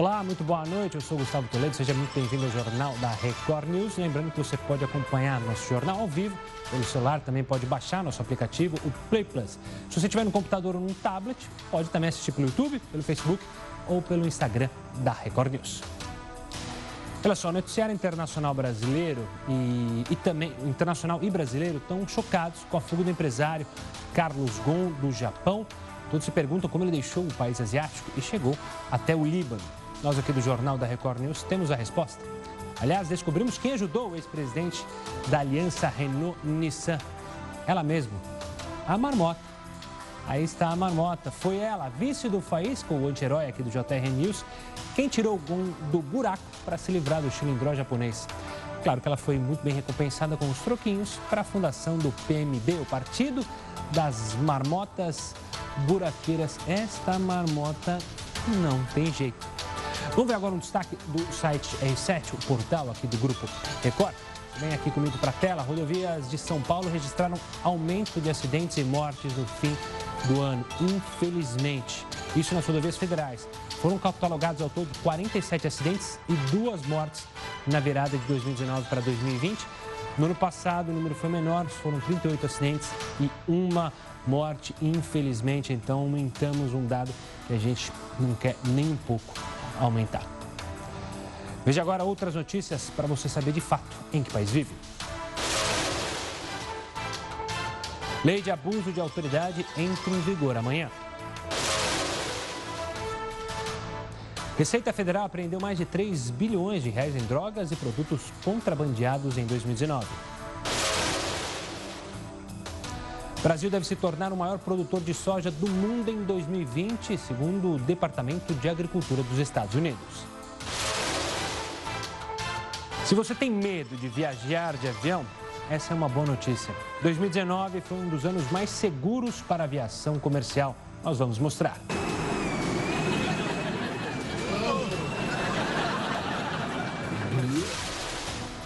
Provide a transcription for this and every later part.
Olá, muito boa noite. Eu sou Gustavo Toledo. Seja muito bem-vindo ao Jornal da Record News. Lembrando que você pode acompanhar nosso jornal ao vivo pelo celular, também pode baixar nosso aplicativo, o Play Plus. Se você tiver no computador ou no tablet, pode também assistir pelo YouTube, pelo Facebook ou pelo Instagram da Record News. Olha só, o noticiário internacional brasileiro e, e, também internacional e brasileiro estão chocados com a fuga do empresário Carlos Gon do Japão. Todos se perguntam como ele deixou o país asiático e chegou até o Líbano. Nós aqui do Jornal da Record News temos a resposta. Aliás, descobrimos quem ajudou o ex-presidente da aliança Renault-Nissan. Ela mesma, a Marmota. Aí está a Marmota. Foi ela, vice do Faísca, o anti-herói aqui do JR News, quem tirou o Gon do buraco para se livrar do cilindró japonês. Claro que ela foi muito bem recompensada com os troquinhos para a fundação do PMB, o Partido das Marmotas Buraqueiras. Esta marmota não tem jeito. Vamos ver agora um destaque do site R7, o portal aqui do Grupo Record. Vem aqui comigo para a tela. Rodovias de São Paulo registraram aumento de acidentes e mortes no fim do ano, infelizmente. Isso nas rodovias federais. Foram catalogados ao todo 47 acidentes e duas mortes na virada de 2019 para 2020. No ano passado, o número foi menor, foram 38 acidentes e uma morte, infelizmente. Então, aumentamos um dado que a gente não quer nem um pouco aumentar. Veja agora outras notícias para você saber de fato em que país vive. Lei de abuso de autoridade entra em vigor amanhã. Receita Federal apreendeu mais de 3 bilhões de reais em drogas e produtos contrabandeados em 2019. O Brasil deve se tornar o maior produtor de soja do mundo em 2020, segundo o Departamento de Agricultura dos Estados Unidos. Se você tem medo de viajar de avião, essa é uma boa notícia. 2019 foi um dos anos mais seguros para a aviação comercial. Nós vamos mostrar.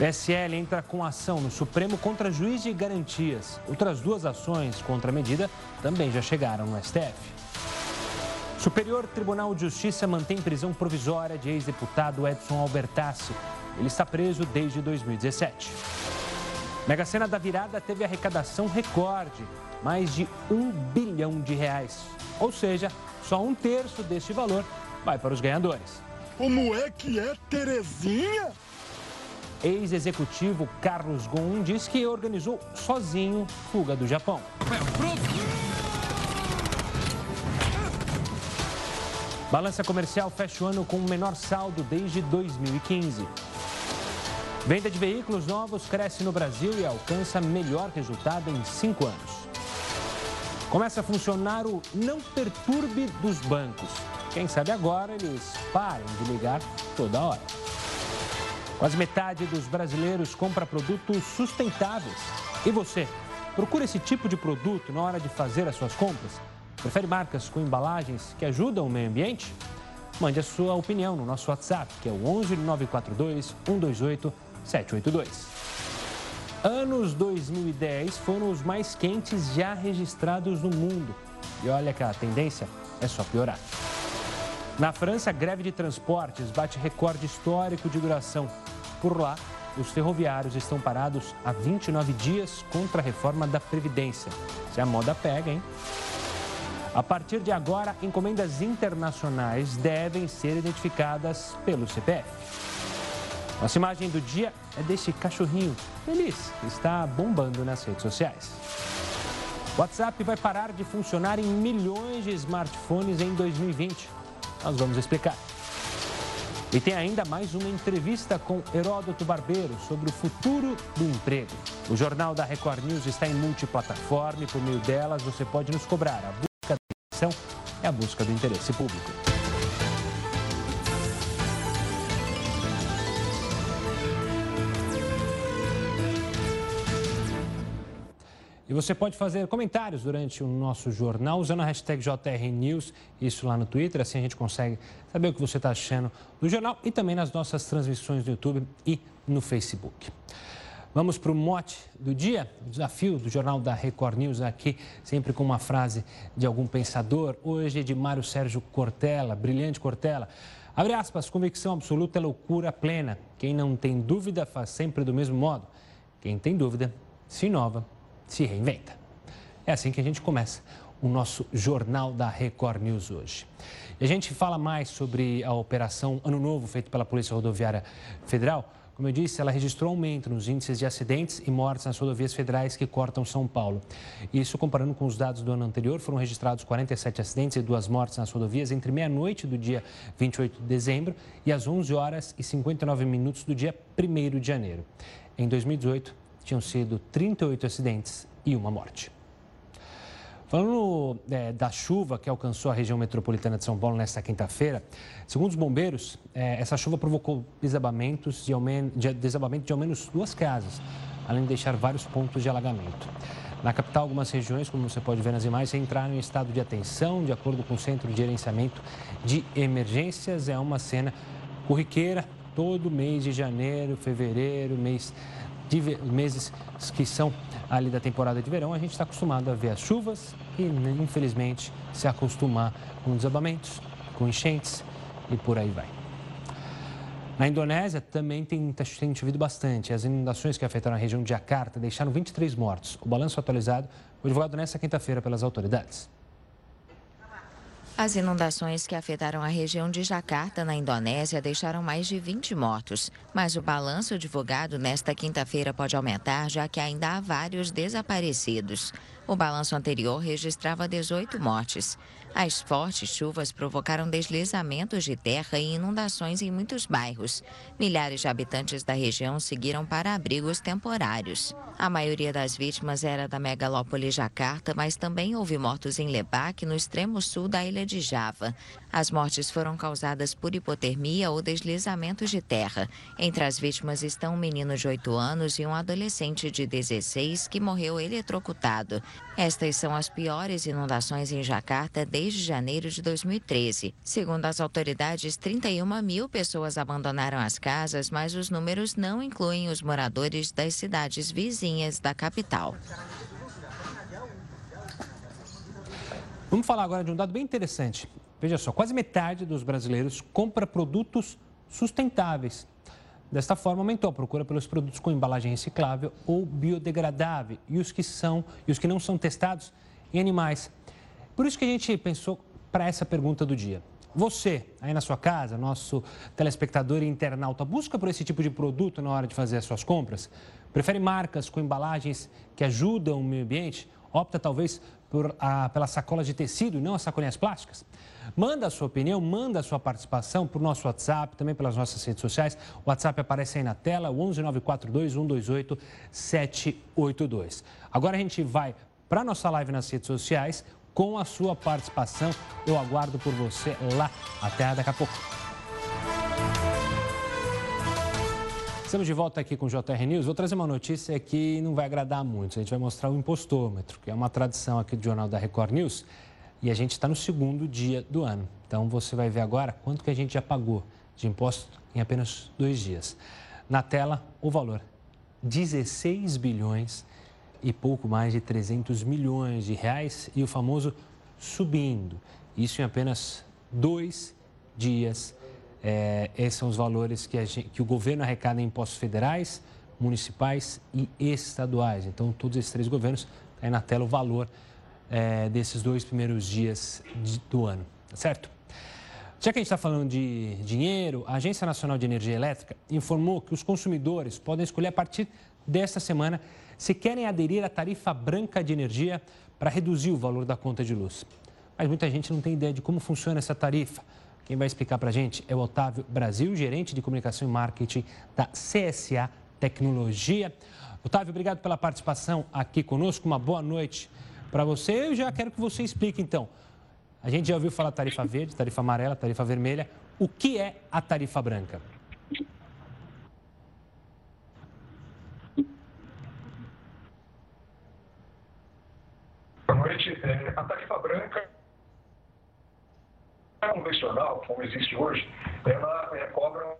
PSL entra com ação no Supremo contra juiz de garantias. Outras duas ações contra a medida também já chegaram no STF. Superior Tribunal de Justiça mantém prisão provisória de ex-deputado Edson Albertassi. Ele está preso desde 2017. Mega Sena da Virada teve arrecadação recorde, mais de um bilhão de reais. Ou seja, só um terço deste valor vai para os ganhadores. Como é que é, Terezinha? Ex-executivo Carlos Gon diz que organizou sozinho fuga do Japão. Balança comercial fecha o ano com o menor saldo desde 2015. Venda de veículos novos cresce no Brasil e alcança melhor resultado em cinco anos. Começa a funcionar o não perturbe dos bancos. Quem sabe agora eles parem de ligar toda hora. Quase metade dos brasileiros compra produtos sustentáveis. E você, procura esse tipo de produto na hora de fazer as suas compras? Prefere marcas com embalagens que ajudam o meio ambiente? Mande a sua opinião no nosso WhatsApp, que é o 11 942 128 782. Anos 2010 foram os mais quentes já registrados no mundo. E olha que a tendência é só piorar. Na França, a greve de transportes bate recorde histórico de duração. Por lá, os ferroviários estão parados há 29 dias contra a reforma da Previdência. Se a moda pega, hein? A partir de agora, encomendas internacionais devem ser identificadas pelo CPF. Nossa imagem do dia é deste cachorrinho feliz que está bombando nas redes sociais. WhatsApp vai parar de funcionar em milhões de smartphones em 2020. Nós vamos explicar. E tem ainda mais uma entrevista com Heródoto Barbeiro sobre o futuro do emprego. O Jornal da Record News está em multiplataforma e por meio delas você pode nos cobrar. A busca da atenção é a busca do interesse público. E você pode fazer comentários durante o nosso jornal usando a hashtag JRNews, isso lá no Twitter, assim a gente consegue saber o que você está achando do jornal e também nas nossas transmissões no YouTube e no Facebook. Vamos para o mote do dia, o desafio do Jornal da Record News aqui, sempre com uma frase de algum pensador. Hoje é de Mário Sérgio Cortella, brilhante Cortella. Abre aspas, convicção absoluta é loucura plena. Quem não tem dúvida faz sempre do mesmo modo. Quem tem dúvida se inova, se reinventa. É assim que a gente começa o nosso Jornal da Record News hoje. E a gente fala mais sobre a operação Ano Novo feita pela Polícia Rodoviária Federal. Como eu disse, ela registrou aumento nos índices de acidentes e mortes nas rodovias federais que cortam São Paulo. Isso comparando com os dados do ano anterior, foram registrados 47 acidentes e duas mortes nas rodovias entre meia-noite do dia 28 de dezembro e às 11 horas e 59 minutos do dia 1 de janeiro. Em 2018, tinham sido 38 acidentes e uma morte. Falando é, da chuva que alcançou a região metropolitana de São Paulo nesta quinta-feira, segundo os bombeiros, é, essa chuva provocou desabamentos de, de, desabamento de ao menos duas casas, além de deixar vários pontos de alagamento. Na capital, algumas regiões, como você pode ver nas imagens, entraram em estado de atenção, de acordo com o Centro de Gerenciamento de Emergências. É uma cena corriqueira todo mês de janeiro, fevereiro, mês de meses que são ali da temporada de verão, a gente está acostumado a ver as chuvas e, né, infelizmente, se acostumar com desabamentos, com enchentes e por aí vai. Na Indonésia também tem, tá, tem chovido bastante. As inundações que afetaram a região de Jakarta deixaram 23 mortos. O balanço atualizado foi divulgado nesta quinta-feira pelas autoridades. As inundações que afetaram a região de Jakarta, na Indonésia, deixaram mais de 20 mortos. Mas o balanço divulgado nesta quinta-feira pode aumentar, já que ainda há vários desaparecidos. O balanço anterior registrava 18 mortes. As fortes chuvas provocaram deslizamentos de terra e inundações em muitos bairros. Milhares de habitantes da região seguiram para abrigos temporários. A maioria das vítimas era da megalópole Jakarta, mas também houve mortos em Lebak, no extremo sul da ilha de Java. As mortes foram causadas por hipotermia ou deslizamentos de terra. Entre as vítimas estão um menino de 8 anos e um adolescente de 16 que morreu eletrocutado. Estas são as piores inundações em Jakarta desde janeiro de 2013. Segundo as autoridades, 31 mil pessoas abandonaram as casas, mas os números não incluem os moradores das cidades vizinhas da capital. Vamos falar agora de um dado bem interessante. Veja só, quase metade dos brasileiros compra produtos sustentáveis. Desta forma, aumentou a procura pelos produtos com embalagem reciclável ou biodegradável e os que são e os que não são testados em animais. Por isso que a gente pensou para essa pergunta do dia. Você, aí na sua casa, nosso telespectador e internauta, busca por esse tipo de produto na hora de fazer as suas compras? Prefere marcas com embalagens que ajudam o meio ambiente? Opta talvez por, a, pelas sacolas de tecido e não as sacolinhas plásticas? Manda a sua opinião, manda a sua participação o nosso WhatsApp, também pelas nossas redes sociais. O WhatsApp aparece aí na tela, 11942 128 782. Agora a gente vai para a nossa live nas redes sociais com a sua participação. Eu aguardo por você lá. Até daqui a pouco. Estamos de volta aqui com o JR News. Vou trazer uma notícia que não vai agradar muito. A gente vai mostrar o impostômetro, que é uma tradição aqui do Jornal da Record News. E a gente está no segundo dia do ano. Então você vai ver agora quanto que a gente já pagou de imposto em apenas dois dias. Na tela, o valor: 16 bilhões e pouco mais de 300 milhões de reais e o famoso subindo. Isso em apenas dois dias. É, esses são os valores que, gente, que o governo arrecada em impostos federais, municipais e estaduais. Então, todos esses três governos, tá aí na tela o valor é, desses dois primeiros dias de, do ano, tá certo? Já que a gente está falando de dinheiro, a Agência Nacional de Energia Elétrica informou que os consumidores podem escolher a partir desta semana se querem aderir à tarifa branca de energia para reduzir o valor da conta de luz. Mas muita gente não tem ideia de como funciona essa tarifa. Quem vai explicar para a gente é o Otávio Brasil, gerente de comunicação e marketing da CSA Tecnologia. Otávio, obrigado pela participação aqui conosco. Uma boa noite para você. Eu já quero que você explique, então. A gente já ouviu falar tarifa verde, tarifa amarela, tarifa vermelha. O que é a tarifa branca? Boa noite. É, a tarifa branca convencional, como existe hoje, ela é, cobra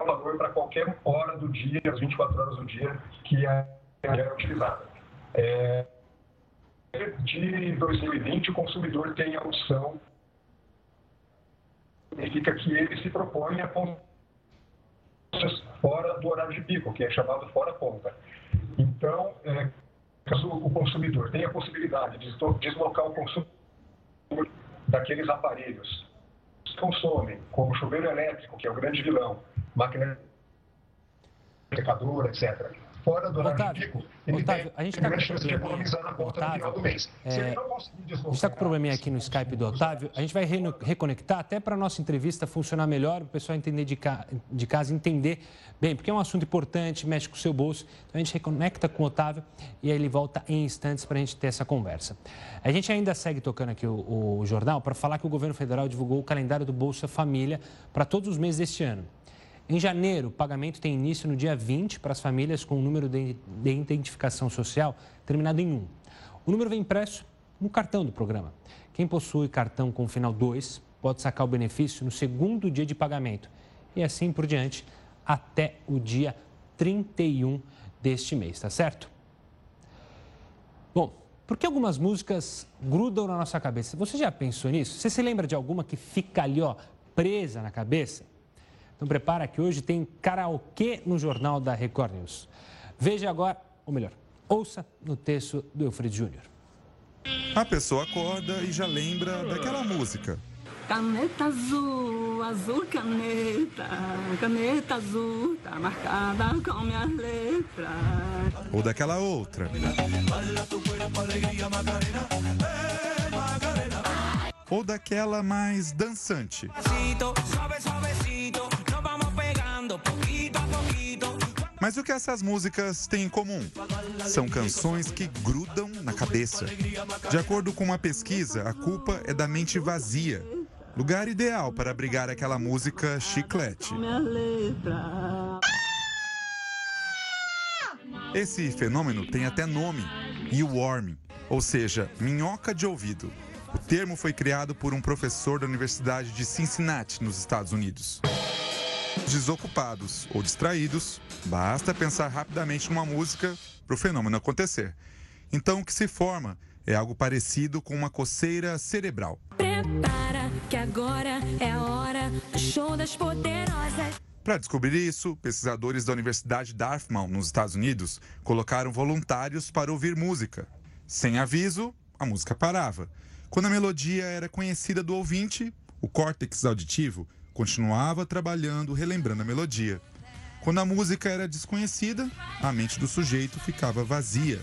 um valor para qualquer hora do dia, as 24 horas do dia que a energia é utilizada. É, de 2020, o consumidor tem a opção significa que ele se propõe a fora do horário de pico, que é chamado fora ponta. Então, é, caso o consumidor tenha a possibilidade de deslocar o consumo daqueles aparelhos que consomem, como chuveiro elétrico, que é o grande vilão, máquina secadora, etc fora do horário Otávio, de pico, ele Otávio, tem a gente tá grande chance de economizar na conta Otávio, no final do mês. É... Se ele não conseguir deslocar... A gente está com um probleminha aqui no Skype do Otávio. A gente vai re reconectar até para a nossa entrevista funcionar melhor, o pessoal entender de, ca... de casa, entender bem, porque é um assunto importante, mexe com o seu bolso. Então a gente reconecta com o Otávio e aí ele volta em instantes para a gente ter essa conversa. A gente ainda segue tocando aqui o, o jornal para falar que o governo federal divulgou o calendário do Bolsa Família para todos os meses deste ano. Em janeiro, o pagamento tem início no dia 20 para as famílias com o número de identificação social terminado em 1. O número vem impresso no cartão do programa. Quem possui cartão com final 2 pode sacar o benefício no segundo dia de pagamento e assim por diante até o dia 31 deste mês, tá certo? Bom, por que algumas músicas grudam na nossa cabeça? Você já pensou nisso? Você se lembra de alguma que fica ali, ó, presa na cabeça? Então prepara que hoje tem karaokê no Jornal da Record News. Veja agora, ou melhor, ouça no texto do Eufrido Júnior. A pessoa acorda e já lembra daquela música. Caneta azul, azul caneta, caneta azul, tá marcada com minhas letras. Ou daquela outra. Ou daquela mais dançante. Mas o que essas músicas têm em comum? São canções que grudam na cabeça. De acordo com uma pesquisa, a culpa é da mente vazia. Lugar ideal para abrigar aquela música chiclete. Esse fenômeno tem até nome, earworming, ou seja, minhoca de ouvido. O termo foi criado por um professor da Universidade de Cincinnati, nos Estados Unidos. Desocupados ou distraídos, basta pensar rapidamente numa música para o fenômeno acontecer. Então, o que se forma é algo parecido com uma coceira cerebral. Prepara que agora é a hora do show das poderosas. Para descobrir isso, pesquisadores da Universidade Dartmouth, nos Estados Unidos, colocaram voluntários para ouvir música. Sem aviso, a música parava. Quando a melodia era conhecida do ouvinte, o córtex auditivo continuava trabalhando, relembrando a melodia. Quando a música era desconhecida, a mente do sujeito ficava vazia.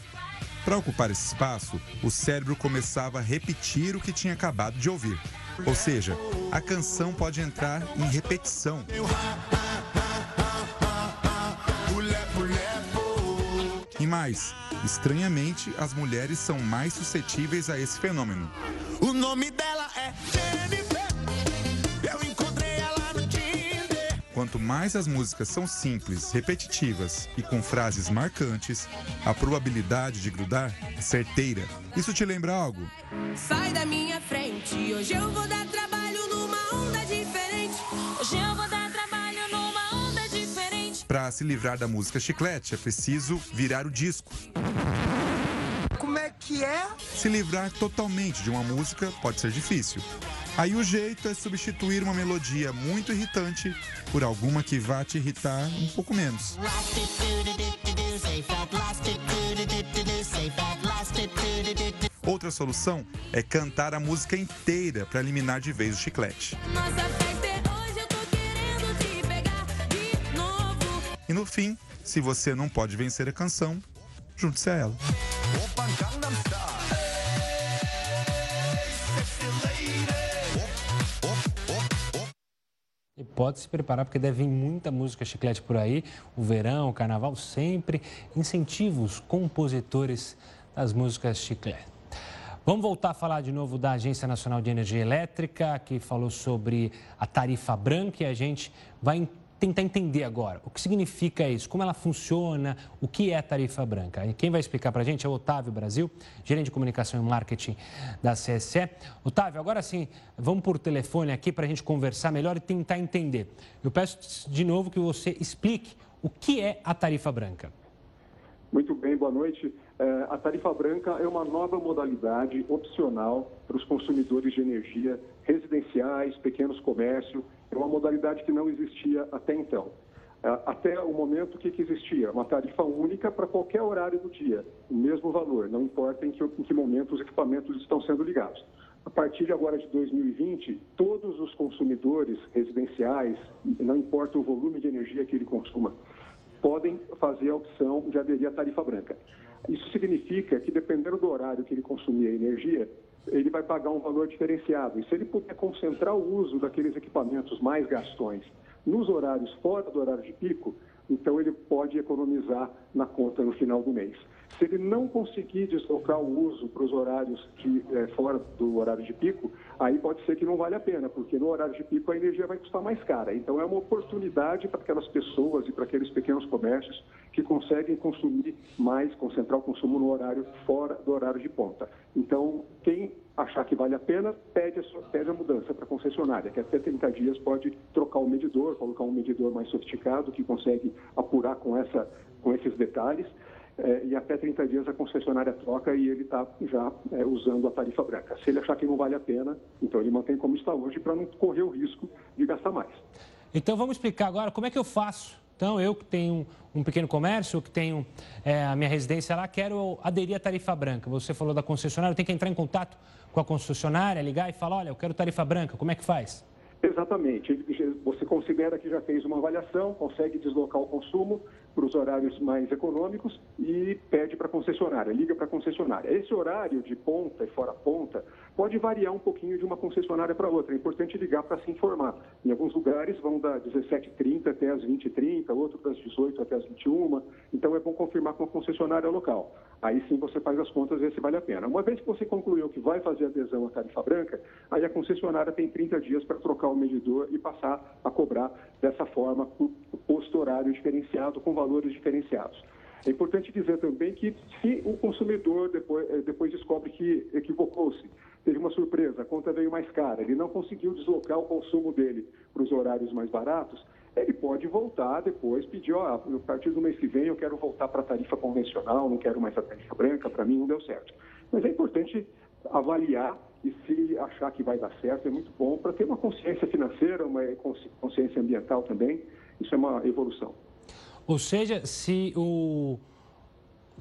Para ocupar esse espaço, o cérebro começava a repetir o que tinha acabado de ouvir. Ou seja, a canção pode entrar em repetição. E mais, estranhamente, as mulheres são mais suscetíveis a esse fenômeno. O nome dela é Quanto mais as músicas são simples, repetitivas e com frases marcantes, a probabilidade de grudar é certeira. Isso te lembra algo? Sai da minha frente, hoje eu vou dar trabalho numa onda diferente. Hoje eu vou dar trabalho numa onda diferente. Para se livrar da música chiclete, é preciso virar o disco. Como é que é? Se livrar totalmente de uma música pode ser difícil. Aí o jeito é substituir uma melodia muito irritante por alguma que vá te irritar um pouco menos. Outra solução é cantar a música inteira para eliminar de vez o chiclete. E no fim, se você não pode vencer a canção, junte-se a ela. E pode se preparar, porque deve vir muita música chiclete por aí. O verão, o carnaval, sempre incentiva os compositores das músicas chiclete. Vamos voltar a falar de novo da Agência Nacional de Energia Elétrica, que falou sobre a tarifa branca e a gente vai tentar entender agora o que significa isso, como ela funciona, o que é a tarifa branca. E quem vai explicar para a gente é o Otávio Brasil, gerente de comunicação e marketing da CSE. Otávio, agora sim, vamos por telefone aqui para a gente conversar melhor e tentar entender. Eu peço de novo que você explique o que é a tarifa branca. Muito bem, boa noite. É, a tarifa branca é uma nova modalidade opcional para os consumidores de energia residenciais, pequenos comércios. É uma modalidade que não existia até então. É, até o momento, o que, existia? Uma tarifa única para qualquer horário do dia, o mesmo valor, não importa em que, em que momento os equipamentos estão sendo ligados. A partir de agora de 2020, todos os consumidores residenciais, não importa o volume de energia que ele consuma, podem fazer a opção de aderir à tarifa branca. Isso significa que, dependendo do horário que ele consumir a energia, ele vai pagar um valor diferenciado. E se ele puder concentrar o uso daqueles equipamentos mais gastões nos horários fora do horário de pico, então ele pode economizar na conta no final do mês. Se ele não conseguir deslocar o uso para os horários de, é, fora do horário de pico, aí pode ser que não vale a pena, porque no horário de pico a energia vai custar mais cara. Então é uma oportunidade para aquelas pessoas e para aqueles pequenos comércios que conseguem consumir mais, concentrar o consumo no horário fora do horário de ponta. Então, quem achar que vale a pena, pede a, sua, pede a mudança para a concessionária, que até 30 dias pode trocar o medidor, colocar um medidor mais sofisticado que consegue apurar com, essa, com esses detalhes. É, e até 30 dias a concessionária troca e ele está já é, usando a tarifa branca. Se ele achar que não vale a pena, então ele mantém como está hoje para não correr o risco de gastar mais. Então vamos explicar agora como é que eu faço. Então, eu que tenho um pequeno comércio, que tenho é, a minha residência lá, quero aderir à tarifa branca. Você falou da concessionária, eu tenho que entrar em contato com a concessionária, ligar e falar, olha, eu quero tarifa branca, como é que faz? Exatamente. Você considera que já fez uma avaliação, consegue deslocar o consumo para os horários mais econômicos e pede para a concessionária, liga para a concessionária. Esse horário de ponta e fora ponta pode variar um pouquinho de uma concessionária para outra. É importante ligar para se informar. Em alguns lugares vão da 17h30 até as 20h30, outros das 18 até as 21 Então é bom confirmar com a concessionária local. Aí sim você faz as contas e vê se vale a pena. Uma vez que você concluiu que vai fazer adesão à tarifa branca, aí a concessionária tem 30 dias para trocar o medidor e passar a cobrar dessa forma por posto horário diferenciado com valores diferenciados. É importante dizer também que se o consumidor depois, eh, depois descobre que equivocou-se, teve uma surpresa, a conta veio mais cara, ele não conseguiu deslocar o consumo dele para os horários mais baratos, ele pode voltar depois, pedir, ó, a partir do mês que vem eu quero voltar para a tarifa convencional, não quero mais a tarifa branca, para mim não deu certo. Mas é importante avaliar e se achar que vai dar certo, é muito bom para ter uma consciência financeira, uma consciência ambiental também, isso é uma evolução. Ou seja, se o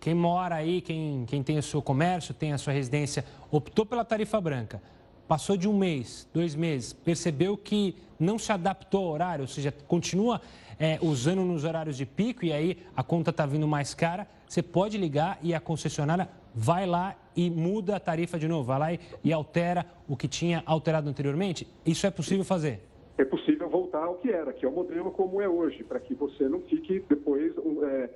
quem mora aí, quem, quem tem o seu comércio, tem a sua residência, optou pela tarifa branca, passou de um mês, dois meses, percebeu que não se adaptou ao horário, ou seja, continua é, usando nos horários de pico e aí a conta está vindo mais cara, você pode ligar e a concessionária vai lá e muda a tarifa de novo, vai lá e, e altera o que tinha alterado anteriormente? Isso é possível fazer? É possível voltar ao que era, que é o modelo como é hoje, para que você não fique depois, é,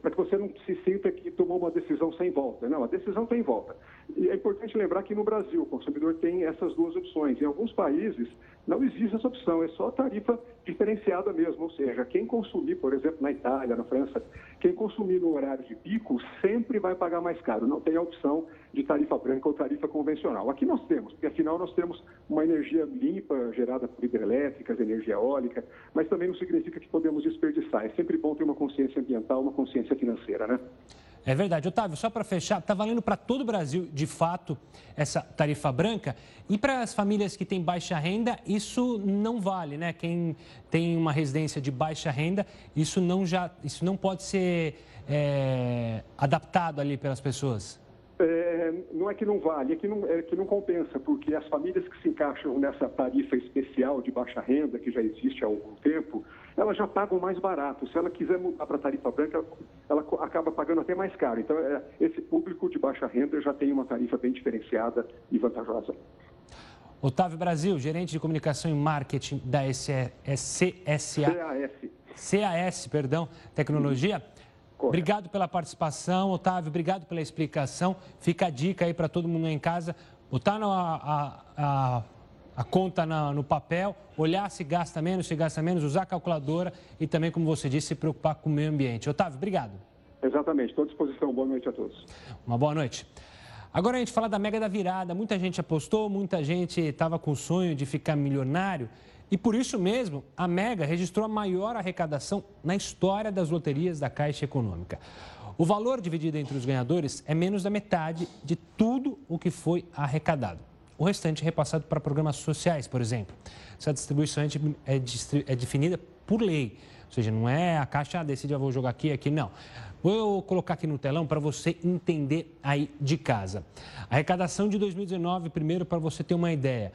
para que você não se sinta que tomou uma decisão sem volta. Não, a decisão tem volta. E é importante lembrar que no Brasil o consumidor tem essas duas opções. Em alguns países não existe essa opção, é só tarifa diferenciada mesmo. Ou seja, quem consumir, por exemplo, na Itália, na França, quem consumir no horário de pico sempre vai pagar mais caro. Não tem a opção de tarifa branca ou tarifa convencional. Aqui nós temos, porque afinal nós temos uma energia limpa gerada por hidrelétricas, energia eólica, mas também não significa que podemos desperdiçar. É sempre bom ter uma consciência ambiental, uma consciência financeira, né? É verdade. Otávio, só para fechar, está valendo para todo o Brasil, de fato, essa tarifa branca. E para as famílias que têm baixa renda, isso não vale, né? Quem tem uma residência de baixa renda, isso não, já, isso não pode ser é, adaptado ali pelas pessoas. É, não é que não vale, é que não, é que não compensa, porque as famílias que se encaixam nessa tarifa especial de baixa renda, que já existe há algum tempo, elas já pagam mais barato. Se ela quiser mudar para tarifa branca, ela acaba pagando até mais caro. Então, é, esse público de baixa renda já tem uma tarifa bem diferenciada e vantajosa. Otávio Brasil, gerente de comunicação e marketing da CSA. CAS. CAS, perdão, tecnologia. Obrigado pela participação, Otávio. Obrigado pela explicação. Fica a dica aí para todo mundo em casa. Botar a, a, a, a conta na, no papel, olhar se gasta menos, se gasta menos, usar a calculadora e também, como você disse, se preocupar com o meio ambiente. Otávio, obrigado. Exatamente. Estou à disposição. Boa noite a todos. Uma boa noite. Agora a gente fala da Mega da Virada. Muita gente apostou, muita gente estava com o sonho de ficar milionário. E por isso mesmo, a Mega registrou a maior arrecadação na história das loterias da Caixa Econômica. O valor dividido entre os ganhadores é menos da metade de tudo o que foi arrecadado. O restante é repassado para programas sociais, por exemplo. Essa distribuição é, é, é definida por lei. Ou seja, não é a Caixa ah, decide, eu vou jogar aqui, aqui, não. Vou colocar aqui no telão para você entender aí de casa. A arrecadação de 2019, primeiro, para você ter uma ideia.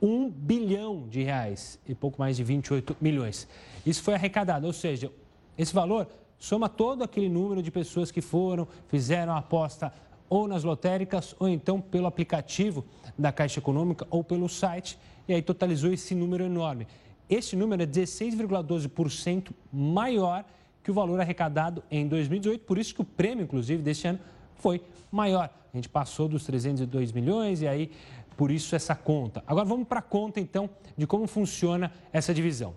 1 bilhão de reais e pouco mais de 28 milhões. Isso foi arrecadado, ou seja, esse valor soma todo aquele número de pessoas que foram, fizeram a aposta ou nas lotéricas ou então pelo aplicativo da Caixa Econômica ou pelo site e aí totalizou esse número enorme. Esse número é 16,12% maior que o valor arrecadado em 2018, por isso que o prêmio, inclusive, deste ano foi maior. A gente passou dos 302 milhões e aí, por isso, essa conta. Agora vamos para a conta, então, de como funciona essa divisão.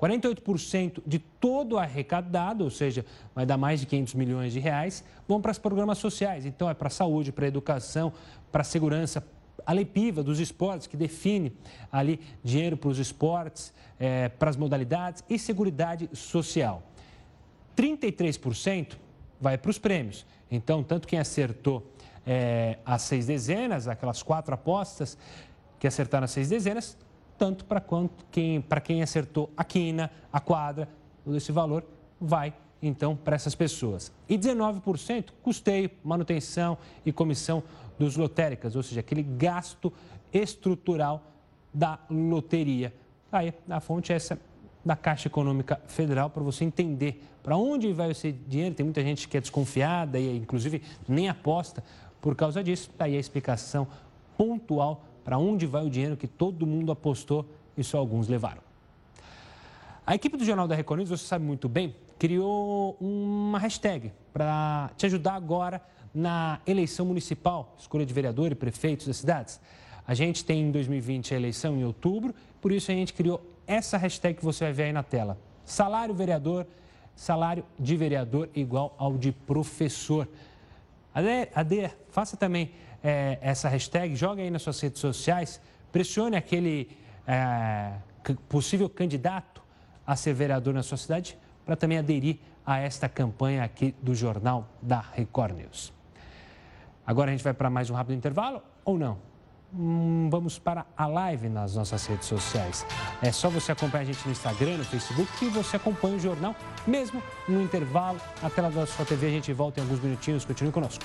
48% de todo o arrecadado, ou seja, vai dar mais de 500 milhões de reais, vão para os programas sociais. Então, é para a saúde, para a educação, para a segurança, a lei PIVA dos esportes, que define ali dinheiro para os esportes, é, para as modalidades e seguridade social. 33% vai para os prêmios. Então, tanto quem acertou é, as seis dezenas, aquelas quatro apostas que acertaram as seis dezenas, tanto para quem, quem acertou a quina, a quadra, todo esse valor vai então para essas pessoas. E 19% custeio, manutenção e comissão dos lotéricas, ou seja, aquele gasto estrutural da loteria. Aí a fonte é essa da Caixa Econômica Federal para você entender para onde vai esse dinheiro. Tem muita gente que é desconfiada e inclusive nem aposta por causa disso. Tá a explicação pontual para onde vai o dinheiro que todo mundo apostou e só alguns levaram. A equipe do Jornal da Record News, você sabe muito bem, criou uma hashtag para te ajudar agora na eleição municipal, escolha de vereador e prefeitos das cidades. A gente tem em 2020 a eleição em outubro, por isso a gente criou essa hashtag que você vai ver aí na tela. Salário vereador, salário de vereador igual ao de professor. Ade, faça também é, essa hashtag, joga aí nas suas redes sociais, pressione aquele é, possível candidato a ser vereador na sua cidade para também aderir a esta campanha aqui do Jornal da Record News. Agora a gente vai para mais um rápido intervalo ou não? Hum, vamos para a live nas nossas redes sociais. É só você acompanhar a gente no Instagram, no Facebook, que você acompanha o jornal, mesmo no intervalo. Na tela da sua TV a gente volta em alguns minutinhos. Continue conosco.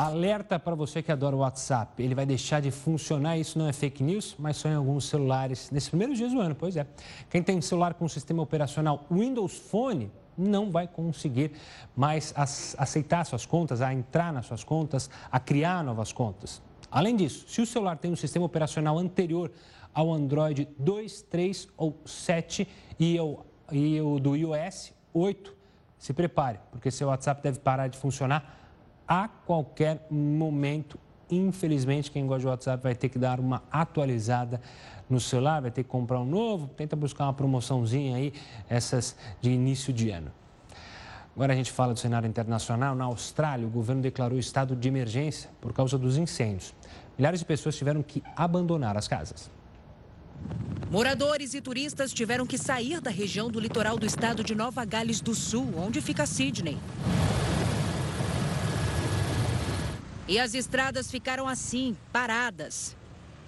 Alerta para você que adora o WhatsApp. Ele vai deixar de funcionar. Isso não é fake news, mas só em alguns celulares nesses primeiros dias do ano. Pois é. Quem tem celular com sistema operacional Windows Phone não vai conseguir mais aceitar suas contas, a entrar nas suas contas, a criar novas contas. Além disso, se o celular tem um sistema operacional anterior ao Android 2, 3 ou 7 e o, e o do iOS 8, se prepare, porque seu WhatsApp deve parar de funcionar a qualquer momento. Infelizmente, quem gosta de WhatsApp vai ter que dar uma atualizada no celular, vai ter que comprar um novo, tenta buscar uma promoçãozinha aí, essas de início de ano. Agora a gente fala do cenário internacional. Na Austrália, o governo declarou estado de emergência por causa dos incêndios. Milhares de pessoas tiveram que abandonar as casas. Moradores e turistas tiveram que sair da região do litoral do estado de Nova Gales do Sul, onde fica Sydney. E as estradas ficaram assim, paradas.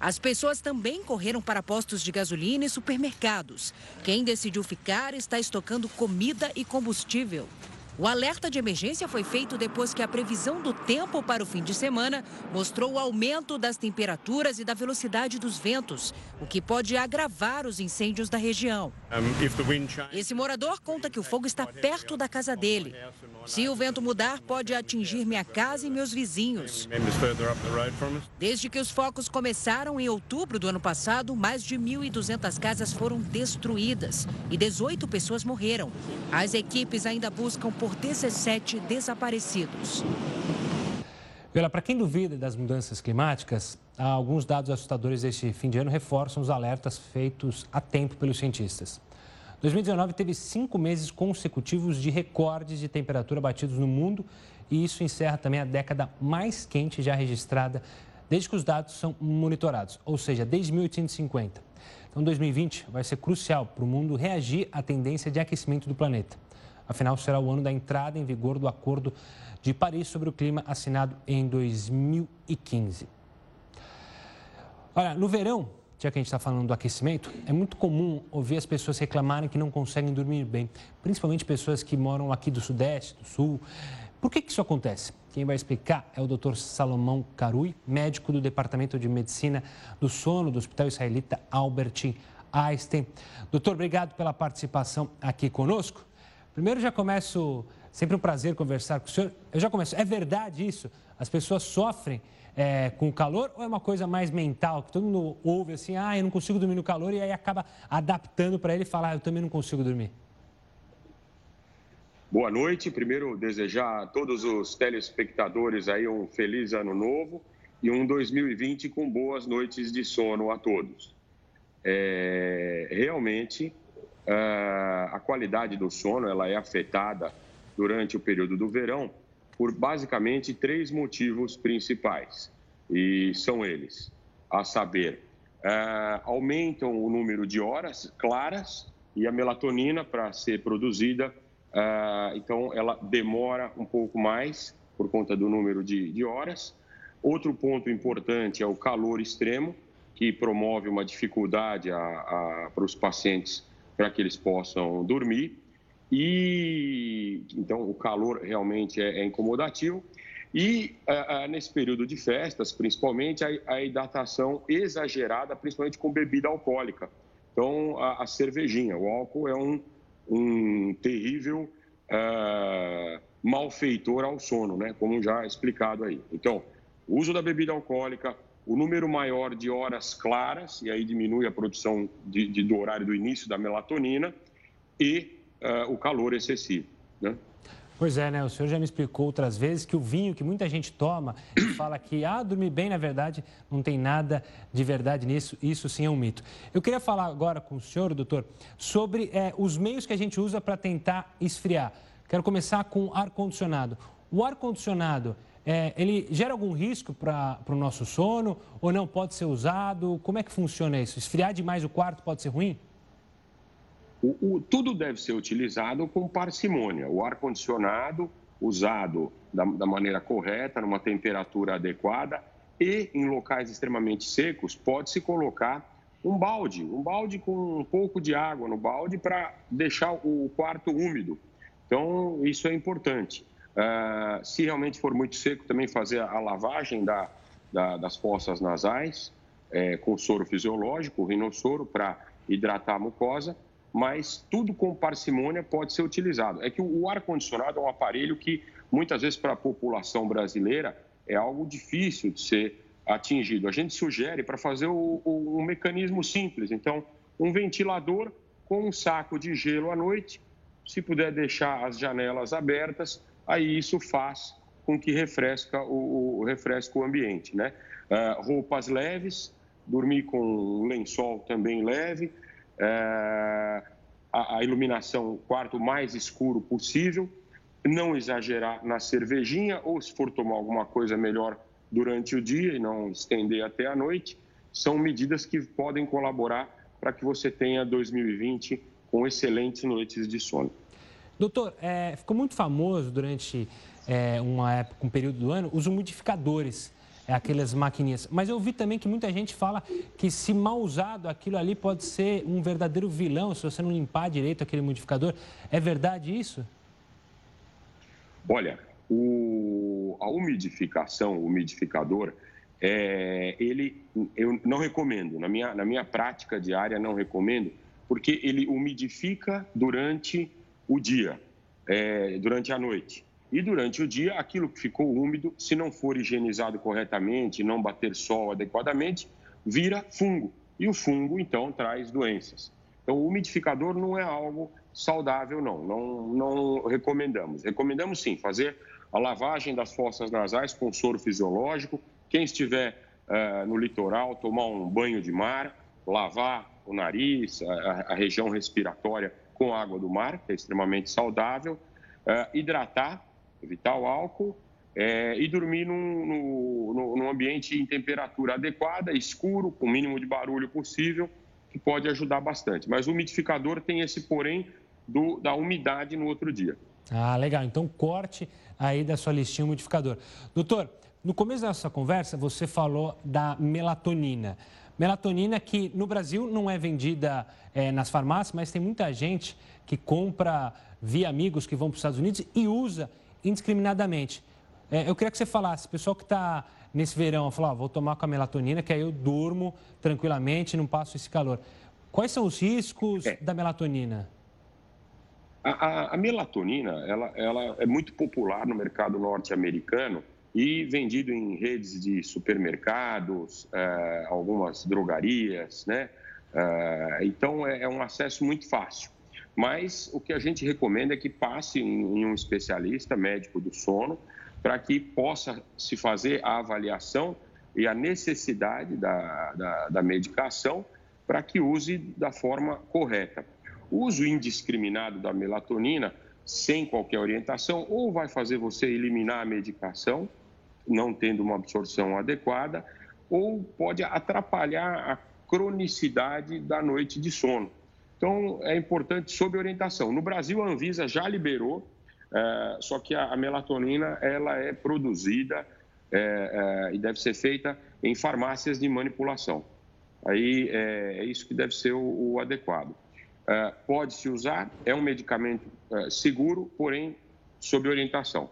As pessoas também correram para postos de gasolina e supermercados. Quem decidiu ficar está estocando comida e combustível. O alerta de emergência foi feito depois que a previsão do tempo para o fim de semana mostrou o aumento das temperaturas e da velocidade dos ventos, o que pode agravar os incêndios da região. Esse morador conta que o fogo está perto da casa dele. Se o vento mudar, pode atingir minha casa e meus vizinhos. Desde que os focos começaram em outubro do ano passado, mais de 1.200 casas foram destruídas e 18 pessoas morreram. As equipes ainda buscam por 17 desaparecidos. Para quem duvida das mudanças climáticas, alguns dados assustadores deste fim de ano reforçam os alertas feitos a tempo pelos cientistas. 2019 teve cinco meses consecutivos de recordes de temperatura batidos no mundo e isso encerra também a década mais quente já registrada desde que os dados são monitorados, ou seja, desde 1850. Então, 2020 vai ser crucial para o mundo reagir à tendência de aquecimento do planeta. Afinal, será o ano da entrada em vigor do Acordo de Paris sobre o Clima assinado em 2015. Olha, no verão, já que a gente está falando do aquecimento, é muito comum ouvir as pessoas reclamarem que não conseguem dormir bem, principalmente pessoas que moram aqui do Sudeste, do Sul. Por que, que isso acontece? Quem vai explicar é o Dr. Salomão Carui, médico do Departamento de Medicina do Sono do Hospital Israelita Albert Einstein. Doutor, obrigado pela participação aqui conosco. Primeiro, já começo, sempre um prazer conversar com o senhor. Eu já começo, é verdade isso? As pessoas sofrem é, com o calor ou é uma coisa mais mental, que todo mundo ouve assim, ah, eu não consigo dormir no calor e aí acaba adaptando para ele e fala, ah, eu também não consigo dormir? Boa noite. Primeiro, desejar a todos os telespectadores aí um feliz ano novo e um 2020 com boas noites de sono a todos. É, realmente, a qualidade do sono ela é afetada durante o período do verão por basicamente três motivos principais. E são eles: a saber, uh, aumentam o número de horas claras e a melatonina para ser produzida, uh, então ela demora um pouco mais por conta do número de horas. Outro ponto importante é o calor extremo, que promove uma dificuldade para os pacientes para que eles possam dormir. E então o calor realmente é, é incomodativo. E uh, nesse período de festas, principalmente, a, a, hidratação exagerada, principalmente com bebida alcoólica. Então, a, a cervejinha, o álcool é um, um terrível uh, malfeitor ao sono, né? como já explicado aí. Então, uso da bebida alcoólica, o número maior de horas claras, e aí diminui a produção de, de, do horário do início da melatonina, e uh, o calor excessivo. Né? Pois é, né? O senhor já me explicou outras vezes que o vinho que muita gente toma e fala que, ah, dormir bem, na verdade, não tem nada de verdade nisso. Isso sim é um mito. Eu queria falar agora com o senhor, doutor, sobre é, os meios que a gente usa para tentar esfriar. Quero começar com ar-condicionado. O ar-condicionado, é, ele gera algum risco para o nosso sono ou não pode ser usado? Como é que funciona isso? Esfriar demais o quarto pode ser ruim? O, o, tudo deve ser utilizado com parcimônia. O ar-condicionado usado da, da maneira correta, numa temperatura adequada e em locais extremamente secos, pode-se colocar um balde, um balde com um pouco de água no balde para deixar o quarto úmido. Então, isso é importante. Uh, se realmente for muito seco, também fazer a, lavagem da, da, das fossas nasais é, com soro fisiológico, o rinossoro, para hidratar a mucosa mas tudo com parcimônia pode ser utilizado. É que o ar-condicionado é um aparelho que, muitas vezes, para a população brasileira, é algo difícil de ser atingido. A gente sugere para fazer o, o, um mecanismo simples. Então, um ventilador com um saco de gelo à noite, se puder deixar as janelas abertas, aí isso faz com que refresca o, o refresca o ambiente, né? Uh, roupas leves, dormir com lençol também leve, é, a, a iluminação, o quarto mais escuro possível, não exagerar na cervejinha, ou se for tomar alguma coisa melhor durante o dia e não estender até a noite, são medidas que podem colaborar para que você tenha 2020 com excelentes noites de sono. Doutor, é, ficou muito famoso durante é, uma época, um período do ano, os umidificadores é aquelas maquininhas. Mas eu vi também que muita gente fala que se mal usado aquilo ali pode ser um verdadeiro vilão se você não limpar direito aquele modificador. É verdade isso? Olha, o, a umidificação, o umidificador, é, ele eu não recomendo. Na minha, na minha prática diária, não recomendo, porque ele umidifica durante o dia, é, durante a noite. E durante o dia, aquilo que ficou úmido, se não for higienizado corretamente, não bater sol adequadamente, vira fungo. E o fungo, então, traz doenças. Então, o umidificador não é algo saudável, não. Não, não recomendamos. Recomendamos, sim, fazer a lavagem das fossas nasais com soro fisiológico. Quem estiver uh, no litoral, tomar um banho de mar, lavar o nariz, a, a região respiratória com água do mar, que é extremamente saudável. Uh, hidratar evitar o álcool é, e dormir num, num, ambiente em temperatura adequada, escuro, com o mínimo de barulho possível, que pode ajudar bastante. Mas o umidificador tem esse porém do, da umidade no outro dia. Ah, legal. Então, corte aí da sua listinha modificador. Doutor, no começo da nossa conversa, você falou da melatonina. Melatonina que no Brasil não é vendida é, nas farmácias, mas tem muita gente que compra via amigos que vão para os Estados Unidos e usa indiscriminadamente. É, eu queria que você falasse, pessoal que está nesse verão, falou, ah, vou tomar com a melatonina, que aí eu durmo tranquilamente, não passo esse calor. Quais são os riscos é. da melatonina? A, a, a, melatonina, ela, ela é muito popular no mercado norte-americano e vendido em redes de supermercados, é, algumas drogarias, né? É, então, é, é, um acesso muito fácil. Mas o que a gente recomenda é que passe em um especialista médico do sono para que possa se fazer a avaliação e a necessidade da, da, da medicação para que use da forma correta. O uso indiscriminado da melatonina, sem qualquer orientação, ou vai fazer você eliminar a medicação, não tendo uma absorção adequada, ou pode atrapalhar a cronicidade da noite de sono. Então, é importante sob orientação. No Brasil, a Anvisa já liberou, é, só que a, a, melatonina ela é produzida é, é, e deve ser feita em farmácias de manipulação. Aí é, isso que deve ser o, o adequado. Pode-se usar, é um medicamento seguro, porém sob orientação.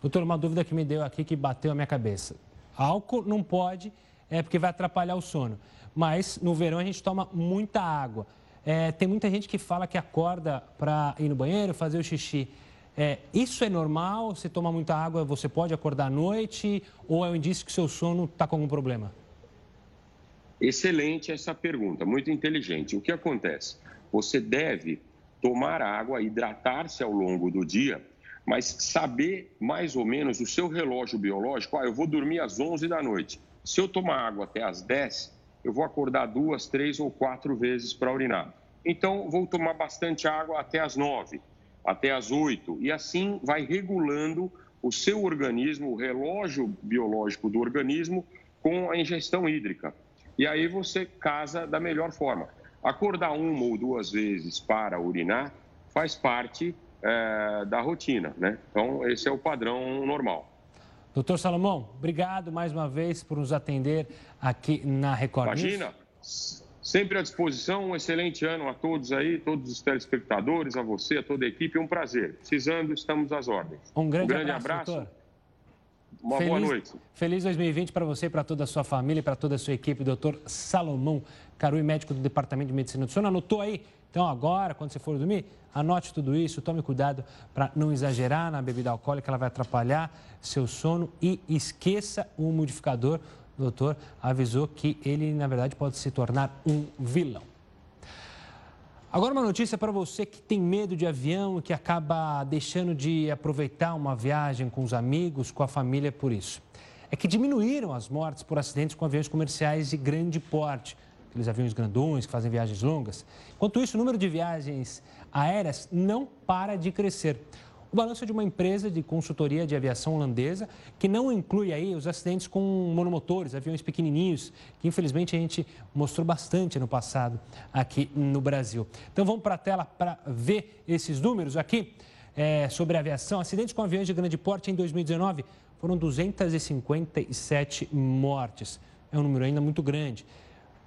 Doutor, uma dúvida que me deu aqui que bateu a minha cabeça. Álcool não pode, é porque vai atrapalhar o sono. Mas no verão a gente toma muita água. É, tem muita gente que fala que acorda para ir no banheiro, fazer o xixi. É, isso é normal? Se tomar muita água, você pode acordar à noite? Ou é um indício que seu sono está com algum problema? Excelente essa pergunta, muito inteligente. O que acontece? Você deve tomar água, hidratar-se ao longo do dia, mas saber mais ou menos o seu relógio biológico. Ah, eu vou dormir às 11 da noite. Se eu tomar água até às 10, eu vou acordar duas, três ou quatro vezes para urinar. Então, vou tomar bastante água até às 9, até às 8, e assim vai regulando o seu organismo, o relógio biológico do organismo, com a ingestão hídrica. E aí você casa da melhor forma. Acordar uma ou duas vezes para urinar faz parte é, da rotina, né? Então, esse é o padrão normal. Doutor Salomão, obrigado mais uma vez por nos atender aqui na Record Imagina, sempre à disposição, um excelente ano a todos aí, todos os telespectadores, a você, a toda a equipe, um prazer. Precisando, estamos às ordens. Um grande, um grande abraço. abraço. Uma feliz, boa noite. Feliz 2020 para você, para toda a sua família, para toda a sua equipe. Doutor Salomão Carui, médico do Departamento de Medicina do Sono. Anotou aí? Então, agora, quando você for dormir, anote tudo isso, tome cuidado para não exagerar na bebida alcoólica, ela vai atrapalhar seu sono e esqueça o modificador. O doutor avisou que ele, na verdade, pode se tornar um vilão. Agora uma notícia para você que tem medo de avião e que acaba deixando de aproveitar uma viagem com os amigos, com a família por isso. É que diminuíram as mortes por acidentes com aviões comerciais de grande porte, aqueles aviões grandões que fazem viagens longas. Enquanto isso, o número de viagens aéreas não para de crescer. O balanço é de uma empresa de consultoria de aviação holandesa, que não inclui aí os acidentes com monomotores, aviões pequenininhos, que infelizmente a gente mostrou bastante no passado aqui no Brasil. Então vamos para a tela para ver esses números aqui é, sobre aviação. Acidentes com aviões de grande porte em 2019 foram 257 mortes. É um número ainda muito grande.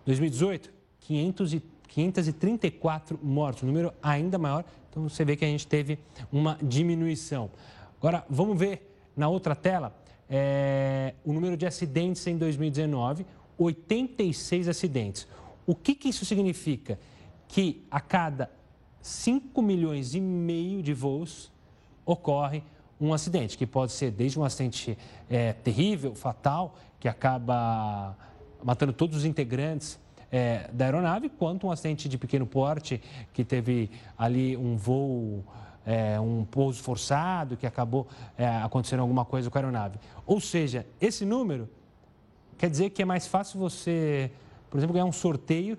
2018, 500 e 534 mortos, um número ainda maior. Então você vê que a gente teve uma diminuição. Agora, vamos ver na outra tela é, o número de acidentes em 2019, 86 acidentes. O que, que isso significa? Que a cada 5 milhões e meio de voos ocorre um acidente, que pode ser desde um acidente é, terrível, fatal, que acaba matando todos os integrantes é, da aeronave, quanto um acidente de pequeno porte que teve ali um voo, é, um pouso forçado, que acabou é, acontecendo alguma coisa com a aeronave. Ou seja, esse número quer dizer que é mais fácil você, por exemplo, ganhar um sorteio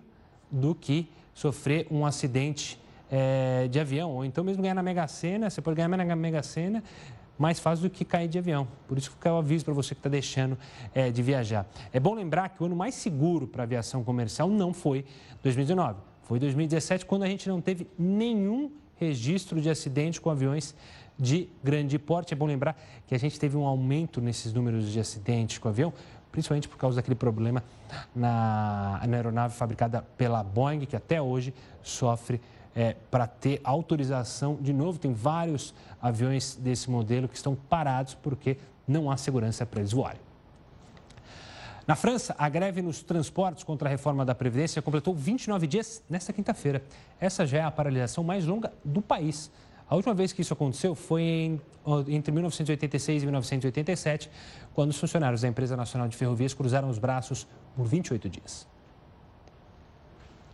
do que sofrer um acidente é, de avião, ou então mesmo ganhar na Mega Sena, você pode ganhar na Mega Sena mais fácil do que cair de avião. Por isso que eu aviso para você que está deixando é, de viajar. É bom lembrar que o ano mais seguro para a aviação comercial não foi 2019, foi 2017, quando a gente não teve nenhum registro de acidente com aviões de grande porte. É bom lembrar que a gente teve um aumento nesses números de acidentes com avião, principalmente por causa daquele problema na, na aeronave fabricada pela Boeing, que até hoje sofre é, para ter autorização. De novo, tem vários aviões desse modelo que estão parados porque não há segurança para eles voarem. Na França, a greve nos transportes contra a reforma da Previdência completou 29 dias nesta quinta-feira. Essa já é a paralisação mais longa do país. A última vez que isso aconteceu foi em, entre 1986 e 1987, quando os funcionários da Empresa Nacional de Ferrovias cruzaram os braços por 28 dias.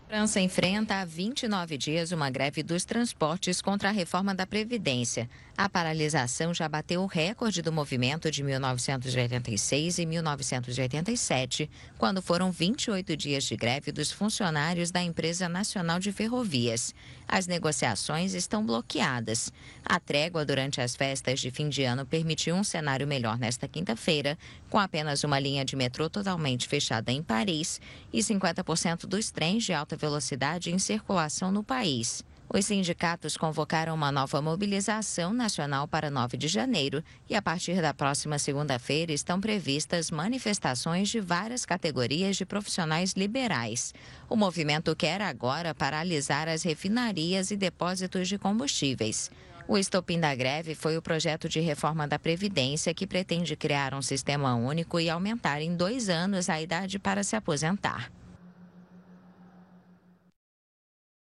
França enfrenta há 29 dias uma greve dos transportes contra a reforma da Previdência. A paralisação já bateu o recorde do movimento de 1986 e 1987, quando foram 28 dias de greve dos funcionários da Empresa Nacional de Ferrovias. As negociações estão bloqueadas. A trégua durante as festas de fim de ano permitiu um cenário melhor nesta quinta-feira, com apenas uma linha de metrô totalmente fechada em Paris e 50% dos trens de alta velocidade em circulação no país. Os sindicatos convocaram uma nova mobilização nacional para 9 de janeiro e, a partir da próxima segunda-feira, estão previstas manifestações de várias categorias de profissionais liberais. O movimento quer agora paralisar as refinarias e depósitos de combustíveis. O estopim da greve foi o projeto de reforma da Previdência, que pretende criar um sistema único e aumentar em dois anos a idade para se aposentar.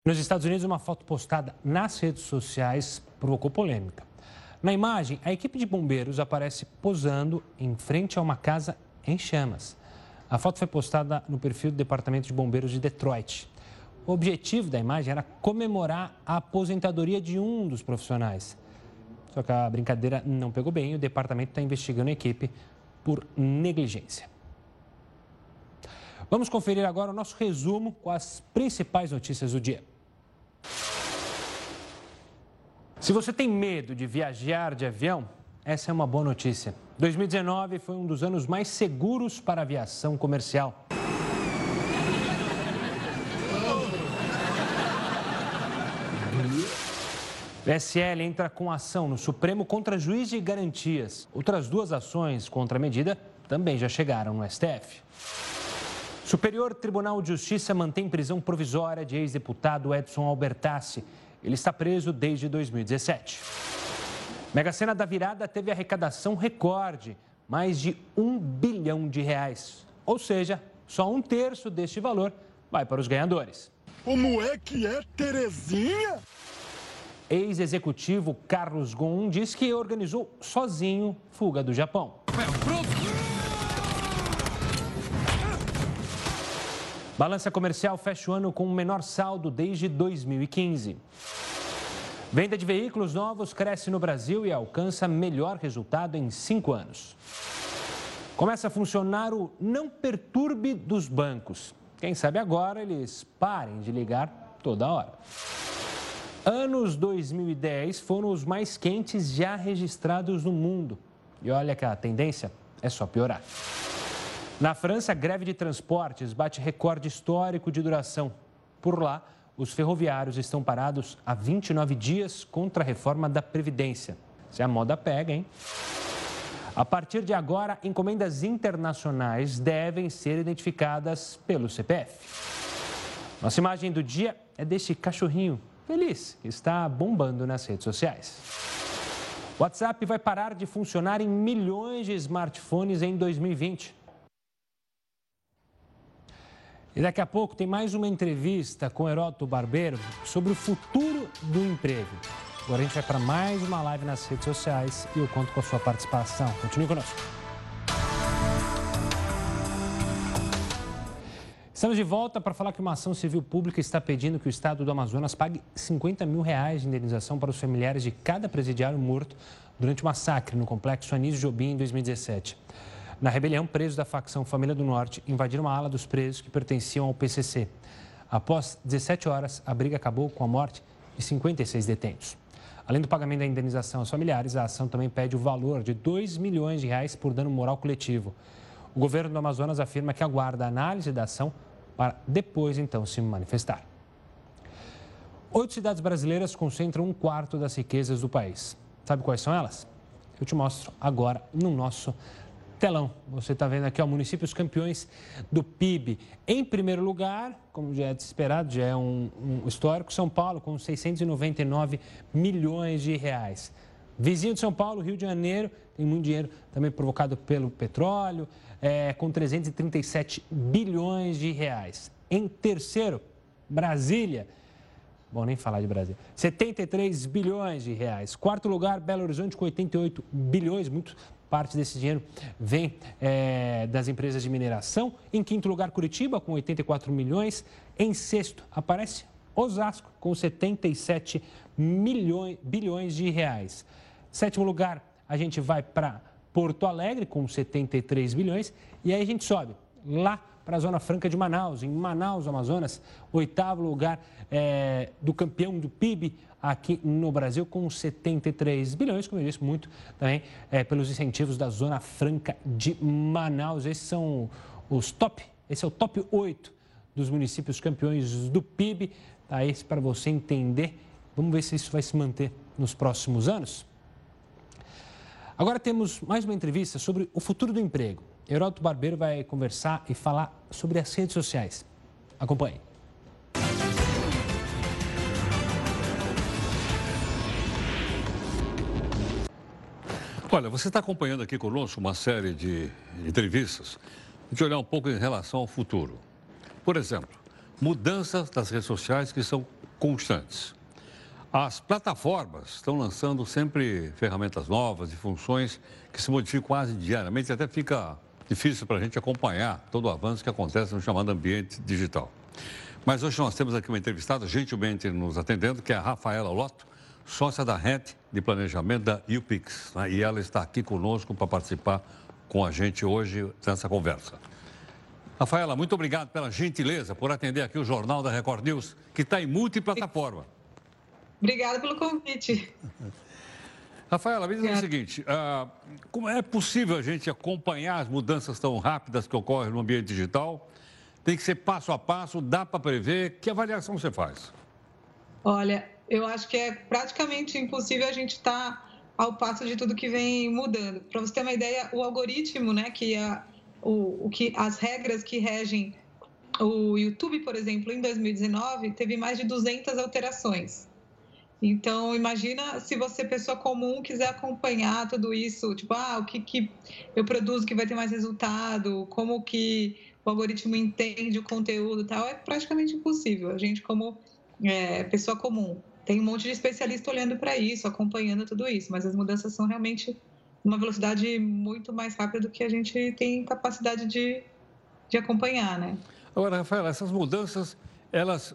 Nos Estados Unidos, uma foto postada nas redes sociais provocou polêmica. Na imagem, a equipe de bombeiros aparece posando em frente a uma casa em chamas. A foto foi postada no perfil do Departamento de Bombeiros de Detroit. O objetivo da imagem era comemorar a aposentadoria de um dos profissionais. Só que a brincadeira não pegou bem e o departamento está investigando a equipe por negligência. Vamos conferir agora o nosso resumo com as principais notícias do dia. Se você tem medo de viajar de avião, essa é uma boa notícia. 2019 foi um dos anos mais seguros para a aviação comercial. O SL entra com ação no Supremo contra juiz de garantias. Outras duas ações contra a medida também já chegaram no STF. Superior Tribunal de Justiça mantém prisão provisória de ex-deputado Edson Albertassi. Ele está preso desde 2017. Mega Sena da Virada teve arrecadação recorde, mais de um bilhão de reais. Ou seja, só um terço deste valor vai para os ganhadores. Como é que é, Terezinha? Ex-executivo Carlos Gon diz que organizou sozinho fuga do Japão. Balança comercial fecha o ano com o menor saldo desde 2015. Venda de veículos novos cresce no Brasil e alcança melhor resultado em cinco anos. Começa a funcionar o não perturbe dos bancos. Quem sabe agora eles parem de ligar toda hora. Anos 2010 foram os mais quentes já registrados no mundo. E olha que a tendência é só piorar. Na França, a greve de transportes bate recorde histórico de duração. Por lá, os ferroviários estão parados há 29 dias contra a reforma da Previdência. Se a moda pega, hein? A partir de agora, encomendas internacionais devem ser identificadas pelo CPF. Nossa imagem do dia é deste cachorrinho feliz está bombando nas redes sociais. O WhatsApp vai parar de funcionar em milhões de smartphones em 2020. E daqui a pouco tem mais uma entrevista com Heródoto Barbeiro sobre o futuro do emprego. Agora a gente vai para mais uma live nas redes sociais e eu conto com a sua participação. Continue conosco. Estamos de volta para falar que uma ação civil pública está pedindo que o Estado do Amazonas pague 50 mil reais de indenização para os familiares de cada presidiário morto durante o massacre no complexo Anísio Jobim em 2017. Na rebelião, presos da facção Família do Norte invadiram uma ala dos presos que pertenciam ao PCC. Após 17 horas, a briga acabou com a morte de 56 detentos. Além do pagamento da indenização aos familiares, a ação também pede o valor de 2 milhões de reais por dano moral coletivo. O governo do Amazonas afirma que aguarda a análise da ação para depois, então, se manifestar. Oito cidades brasileiras concentram um quarto das riquezas do país. Sabe quais são elas? Eu te mostro agora no nosso telão. Você está vendo aqui, ó, municípios campeões do PIB. Em primeiro lugar, como já é esperado, já é um, um histórico, São Paulo, com 699 milhões de reais. Vizinho de São Paulo, Rio de Janeiro, tem muito dinheiro também provocado pelo petróleo, é, com 337 bilhões de reais. Em terceiro, Brasília, Bom, nem falar de Brasil. 73 bilhões de reais. Quarto lugar, Belo Horizonte com 88 bilhões. Muito parte desse dinheiro vem é, das empresas de mineração. Em quinto lugar, Curitiba com 84 milhões. Em sexto, aparece Osasco com 77 milhões, bilhões de reais. Sétimo lugar, a gente vai para Porto Alegre com 73 bilhões. E aí a gente sobe lá para a Zona Franca de Manaus. Em Manaus, Amazonas, oitavo lugar é, do campeão do PIB aqui no Brasil, com 73 bilhões, como eu disse, muito também é, pelos incentivos da Zona Franca de Manaus. Esses são os top, esse é o top 8 dos municípios campeões do PIB. Tá aí para você entender. Vamos ver se isso vai se manter nos próximos anos. Agora temos mais uma entrevista sobre o futuro do emprego. Heródoto Barbeiro vai conversar e falar sobre as redes sociais. Acompanhe. Olha, você está acompanhando aqui conosco uma série de entrevistas de olhar um pouco em relação ao futuro. Por exemplo, mudanças das redes sociais que são constantes. As plataformas estão lançando sempre ferramentas novas e funções que se modificam quase diariamente, até fica difícil para a gente acompanhar todo o avanço que acontece no chamado ambiente digital. Mas hoje nós temos aqui uma entrevistada, gentilmente nos atendendo, que é a Rafaela Lotto, sócia da RET de Planejamento da UPix. Né? E ela está aqui conosco para participar com a gente hoje nessa conversa. Rafaela, muito obrigado pela gentileza por atender aqui o Jornal da Record News, que está em multiplataforma. Obrigada pelo convite. Rafaela, me diz o seguinte: uh, como é possível a gente acompanhar as mudanças tão rápidas que ocorrem no ambiente digital? Tem que ser passo a passo, dá para prever? Que avaliação você faz? Olha, eu acho que é praticamente impossível a gente estar tá ao passo de tudo que vem mudando. Para você ter uma ideia, o algoritmo, né, que é o, o que as regras que regem o YouTube, por exemplo, em 2019, teve mais de 200 alterações. Então, imagina se você, pessoa comum, quiser acompanhar tudo isso, tipo, ah, o que, que eu produzo que vai ter mais resultado, como que o algoritmo entende o conteúdo e tal, é praticamente impossível. A gente, como é, pessoa comum, tem um monte de especialista olhando para isso, acompanhando tudo isso, mas as mudanças são realmente uma velocidade muito mais rápida do que a gente tem capacidade de, de acompanhar, né? Agora, Rafael, essas mudanças, elas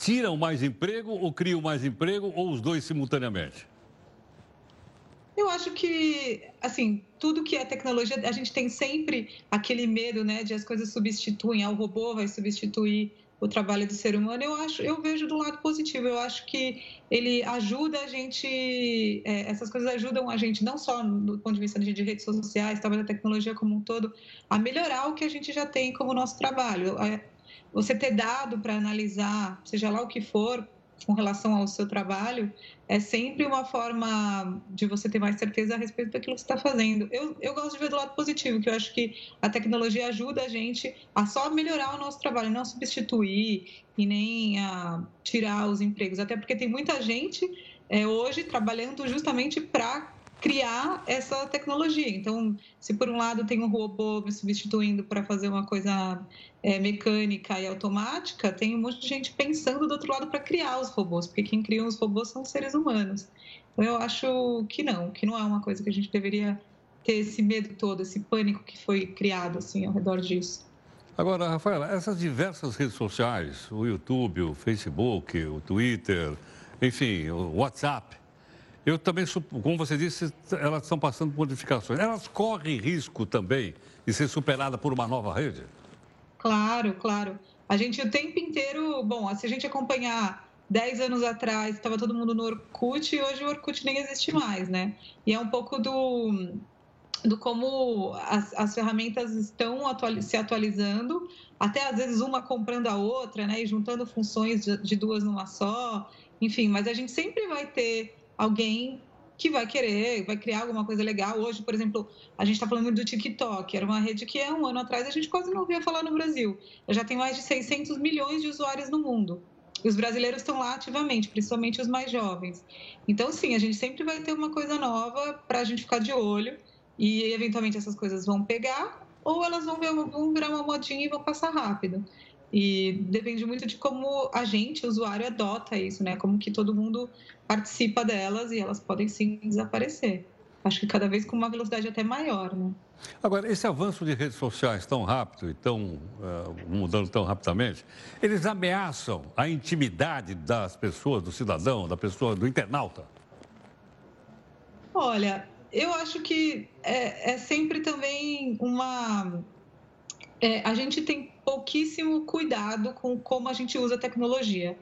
tiram mais emprego ou criam mais emprego ou os dois simultaneamente? Eu acho que, assim, tudo que é tecnologia, a gente tem sempre aquele medo, né, de as coisas substituem, ah, o robô vai substituir o trabalho do ser humano. Eu acho, eu vejo do lado positivo. Eu acho que ele ajuda a gente, é, essas coisas ajudam a gente não só do ponto de vista de, de redes sociais, talvez a tecnologia como um todo, a melhorar o que a gente já tem como nosso trabalho você ter dado para analisar, seja lá o que for, com relação ao seu trabalho, é sempre uma forma de você ter mais certeza a respeito daquilo que você está fazendo. Eu, eu gosto de ver do lado positivo, que eu acho que a tecnologia ajuda a gente a só melhorar o nosso trabalho, não substituir e nem a tirar os empregos. Até porque tem muita gente é, hoje trabalhando justamente para criar essa tecnologia. Então, se por um lado tem um robô me substituindo para fazer uma coisa é, mecânica e automática, tem um monte de gente pensando do outro lado para criar os robôs, porque quem cria os robôs são os seres humanos. Então, eu acho que não, que não é uma coisa que a gente deveria ter esse medo todo, esse pânico que foi criado assim ao redor disso. Agora, Rafaela, essas diversas redes sociais, o YouTube, o Facebook, o Twitter, enfim, o WhatsApp, eu também, como você disse, elas estão passando por modificações. Elas correm risco também de ser superada por uma nova rede? Claro, claro. A gente o tempo inteiro, bom, se a gente acompanhar 10 anos atrás, estava todo mundo no Orkut e hoje o Orkut nem existe mais, né? E é um pouco do do como as, as ferramentas estão se atualizando, até às vezes uma comprando a outra, né, e juntando funções de, de duas numa só, enfim, mas a gente sempre vai ter alguém que vai querer, vai criar alguma coisa legal. Hoje, por exemplo, a gente está falando do TikTok, era uma rede que há um ano atrás a gente quase não ouvia falar no Brasil. Já tem mais de 600 milhões de usuários no mundo. E os brasileiros estão lá ativamente, principalmente os mais jovens. Então, sim, a gente sempre vai ter uma coisa nova para a gente ficar de olho e, eventualmente, essas coisas vão pegar ou elas vão, ver, vão virar uma modinha e vão passar rápido. E depende muito de como a gente, usuário, adota isso, né? Como que todo mundo participa delas e elas podem sim desaparecer. Acho que cada vez com uma velocidade até maior, né? Agora, esse avanço de redes sociais tão rápido e tão uh, mudando tão rapidamente, eles ameaçam a intimidade das pessoas, do cidadão, da pessoa, do internauta? Olha, eu acho que é, é sempre também uma. É, a gente tem pouquíssimo cuidado com como a gente usa a tecnologia.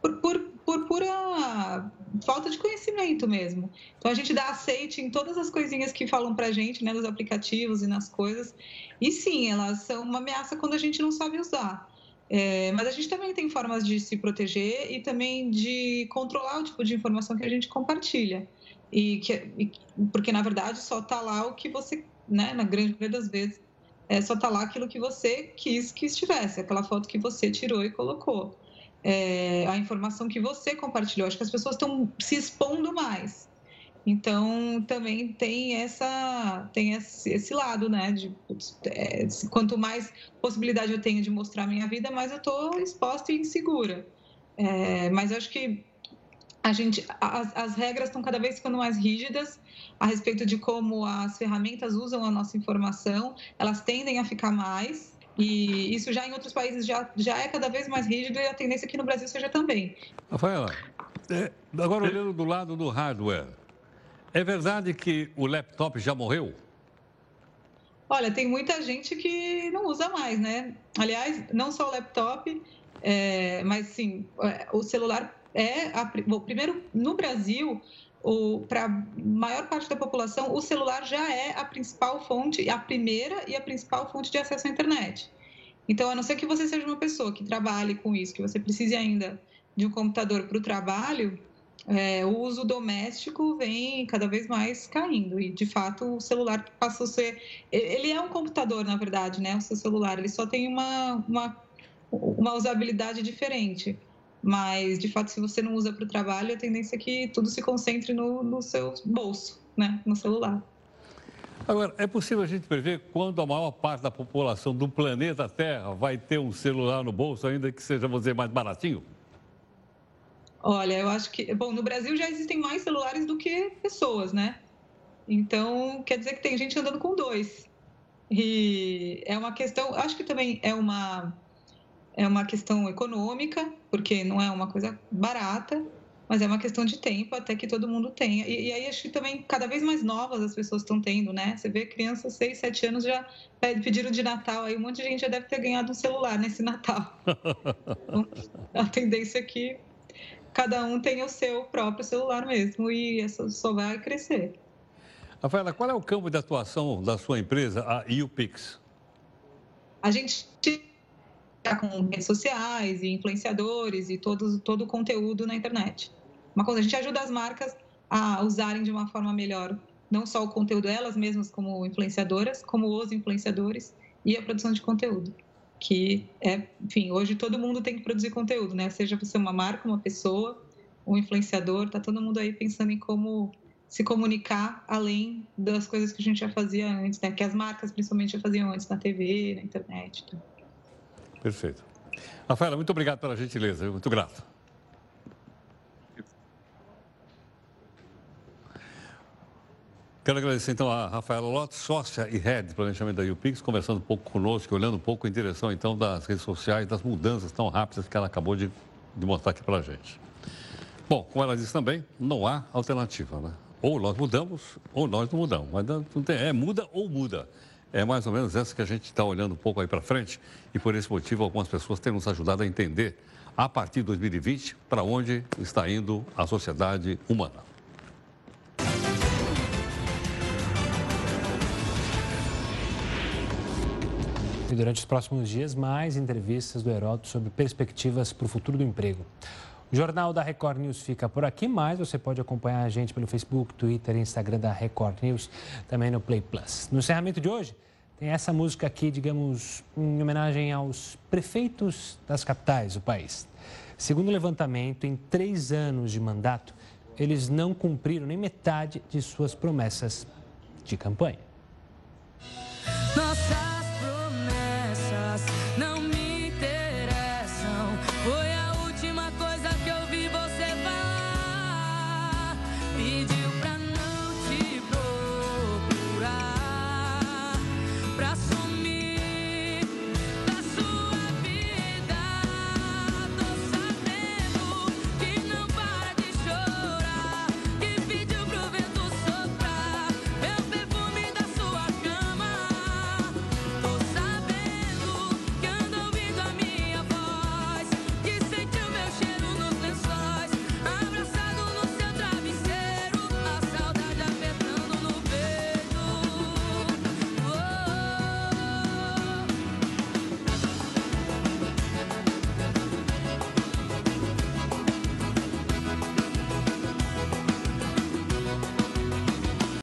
Por, por, por pura falta de conhecimento mesmo. Então a gente dá aceite em todas as coisinhas que falam pra gente, né, nos aplicativos e nas coisas. E sim, elas são uma ameaça quando a gente não sabe usar. É, mas a gente também tem formas de se proteger e também de controlar o tipo de informação que a gente compartilha. E que, e, porque, na verdade, só está lá o que você, né, na grande maioria das vezes, é, só está lá aquilo que você quis que estivesse, aquela foto que você tirou e colocou. É, a informação que você compartilhou. Acho que as pessoas estão se expondo mais. Então, também tem essa tem esse, esse lado, né? De, é, quanto mais possibilidade eu tenho de mostrar minha vida, mais eu estou exposta e insegura. É, mas acho que a gente, as, as regras estão cada vez ficando mais rígidas a respeito de como as ferramentas usam a nossa informação, elas tendem a ficar mais. E isso já em outros países já, já é cada vez mais rígido e a tendência aqui no Brasil seja também. Rafaela, é, agora olhando do lado do hardware, é verdade que o laptop já morreu? Olha, tem muita gente que não usa mais, né? Aliás, não só o laptop, é, mas sim, é, o celular é a, bom, primeiro no Brasil para a maior parte da população, o celular já é a principal fonte, a primeira e a principal fonte de acesso à internet. Então, a não ser que você seja uma pessoa que trabalhe com isso, que você precise ainda de um computador para o trabalho, é, o uso doméstico vem cada vez mais caindo. E, de fato, o celular passou a ser. Ele é um computador, na verdade, né? O seu celular, ele só tem uma, uma, uma usabilidade diferente. Mas, de fato, se você não usa para o trabalho, a tendência é que tudo se concentre no, no seu bolso, né? no celular. Agora, é possível a gente prever quando a maior parte da população do planeta Terra vai ter um celular no bolso, ainda que seja, vamos dizer, mais baratinho? Olha, eu acho que. Bom, no Brasil já existem mais celulares do que pessoas, né? Então, quer dizer que tem gente andando com dois. E é uma questão. Acho que também é uma é uma questão econômica, porque não é uma coisa barata, mas é uma questão de tempo até que todo mundo tenha. E, e aí acho que também cada vez mais novas as pessoas estão tendo, né? Você vê crianças 6, 7 anos já pediram de Natal, aí um monte de gente já deve ter ganhado um celular nesse Natal. Então, a tendência é que cada um tenha o seu próprio celular mesmo e isso só vai crescer. Rafaela, qual é o campo de atuação da sua empresa, a UPix? A gente com redes sociais e influenciadores e todo, todo o conteúdo na internet. Uma coisa, a gente ajuda as marcas a usarem de uma forma melhor, não só o conteúdo elas mesmas como influenciadoras, como os influenciadores e a produção de conteúdo. Que é, enfim, hoje todo mundo tem que produzir conteúdo, né? Seja você uma marca, uma pessoa, um influenciador, tá todo mundo aí pensando em como se comunicar além das coisas que a gente já fazia antes, né? Que as marcas principalmente já faziam antes na TV, na internet. Então. Perfeito. Rafaela, muito obrigado pela gentileza, muito grato. Quero agradecer então a Rafaela Lotz, sócia e head de planejamento da UPix, conversando um pouco conosco, olhando um pouco em direção então das redes sociais, das mudanças tão rápidas que ela acabou de, de mostrar aqui para a gente. Bom, como ela disse também, não há alternativa, né? Ou nós mudamos, ou nós não mudamos. Mas não tem, é muda ou muda. É mais ou menos essa que a gente está olhando um pouco aí para frente e por esse motivo algumas pessoas têm nos ajudado a entender, a partir de 2020, para onde está indo a sociedade humana. E durante os próximos dias, mais entrevistas do Heródoto sobre perspectivas para o futuro do emprego. Jornal da Record News fica por aqui, mas você pode acompanhar a gente pelo Facebook, Twitter e Instagram da Record News, também no Play Plus. No encerramento de hoje, tem essa música aqui, digamos, em homenagem aos prefeitos das capitais do país. Segundo o levantamento, em três anos de mandato, eles não cumpriram nem metade de suas promessas de campanha. Nossa